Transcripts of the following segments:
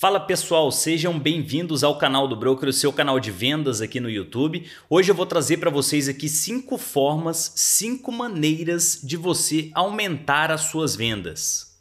Fala pessoal, sejam bem-vindos ao canal do Broker, o seu canal de vendas aqui no YouTube. Hoje eu vou trazer para vocês aqui cinco formas, cinco maneiras de você aumentar as suas vendas.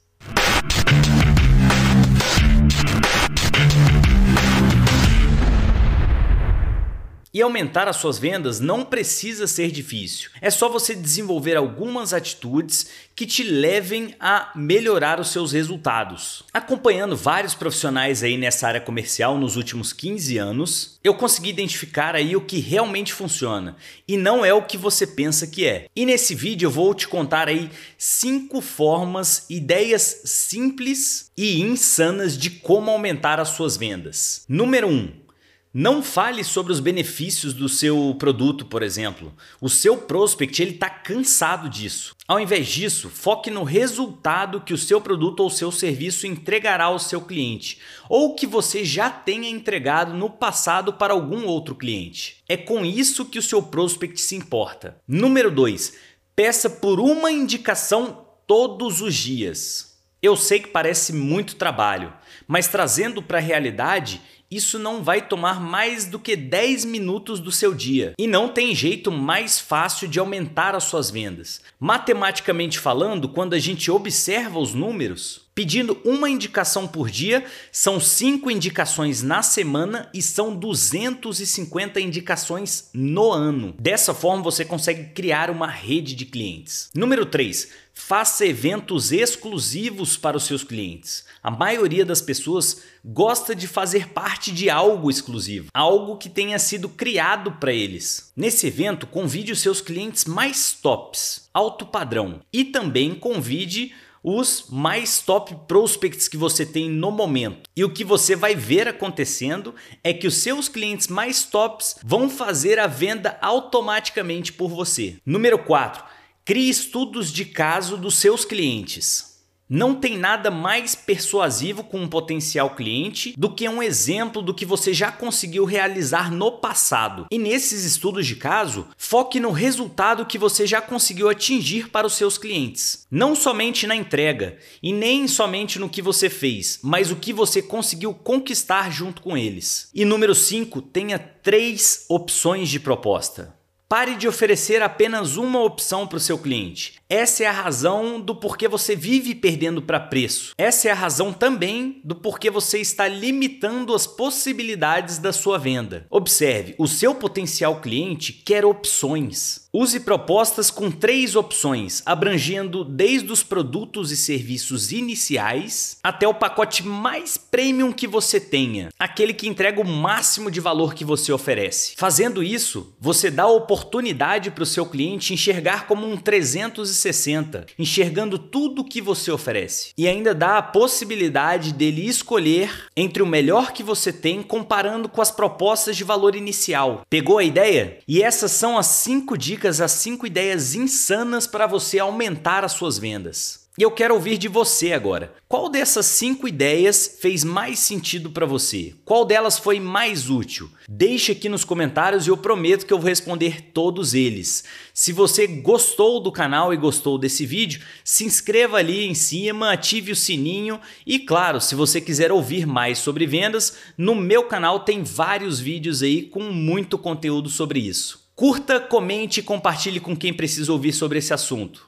E aumentar as suas vendas não precisa ser difícil. É só você desenvolver algumas atitudes que te levem a melhorar os seus resultados. Acompanhando vários profissionais aí nessa área comercial nos últimos 15 anos, eu consegui identificar aí o que realmente funciona e não é o que você pensa que é. E nesse vídeo eu vou te contar aí cinco formas, ideias simples e insanas de como aumentar as suas vendas. Número 1. Um, não fale sobre os benefícios do seu produto, por exemplo. O seu prospect ele está cansado disso. Ao invés disso, foque no resultado que o seu produto ou seu serviço entregará ao seu cliente, ou que você já tenha entregado no passado para algum outro cliente. É com isso que o seu prospect se importa. Número 2. Peça por uma indicação todos os dias. Eu sei que parece muito trabalho, mas trazendo para a realidade, isso não vai tomar mais do que 10 minutos do seu dia. E não tem jeito mais fácil de aumentar as suas vendas. Matematicamente falando, quando a gente observa os números, pedindo uma indicação por dia, são 5 indicações na semana e são 250 indicações no ano. Dessa forma, você consegue criar uma rede de clientes. Número 3 Faça eventos exclusivos para os seus clientes. A maioria das pessoas gosta de fazer parte de algo exclusivo, algo que tenha sido criado para eles. Nesse evento, convide os seus clientes mais tops, alto padrão, e também convide os mais top prospects que você tem no momento. E o que você vai ver acontecendo é que os seus clientes mais tops vão fazer a venda automaticamente por você. Número 4 Crie estudos de caso dos seus clientes. Não tem nada mais persuasivo com um potencial cliente do que um exemplo do que você já conseguiu realizar no passado. E nesses estudos de caso, foque no resultado que você já conseguiu atingir para os seus clientes. Não somente na entrega e nem somente no que você fez, mas o que você conseguiu conquistar junto com eles. E número 5, tenha três opções de proposta. Pare de oferecer apenas uma opção para o seu cliente. Essa é a razão do porquê você vive perdendo para preço. Essa é a razão também do porquê você está limitando as possibilidades da sua venda. Observe, o seu potencial cliente quer opções. Use propostas com três opções, abrangendo desde os produtos e serviços iniciais até o pacote mais premium que você tenha, aquele que entrega o máximo de valor que você oferece. Fazendo isso, você dá a oportunidade para o seu cliente enxergar como um 360, enxergando tudo que você oferece. E ainda dá a possibilidade dele escolher entre o melhor que você tem comparando com as propostas de valor inicial. Pegou a ideia? E essas são as cinco dicas dicas, as 5 ideias insanas para você aumentar as suas vendas. E eu quero ouvir de você agora. Qual dessas cinco ideias fez mais sentido para você? Qual delas foi mais útil? Deixe aqui nos comentários e eu prometo que eu vou responder todos eles. Se você gostou do canal e gostou desse vídeo, se inscreva ali em cima, ative o sininho e claro, se você quiser ouvir mais sobre vendas, no meu canal tem vários vídeos aí com muito conteúdo sobre isso. Curta, comente e compartilhe com quem precisa ouvir sobre esse assunto.